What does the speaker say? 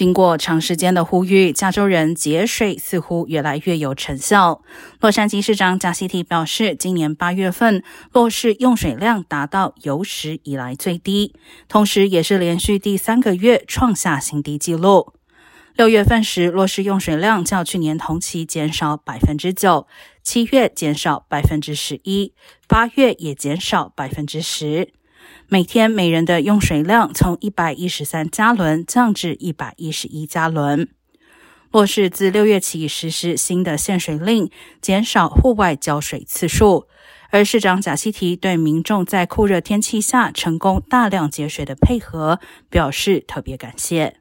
经过长时间的呼吁，加州人节水似乎越来越有成效。洛杉矶市长贾西提表示，今年八月份洛市用水量达到有史以来最低，同时也是连续第三个月创下新低纪录。六月份时，洛市用水量较去年同期减少百分之九，七月减少百分之十一，八月也减少百分之十。每天每人的用水量从一百一十三加仑降至一百一十一加仑。洛市自六月起实施新的限水令，减少户外浇水次数。而市长贾西提对民众在酷热天气下成功大量节水的配合表示特别感谢。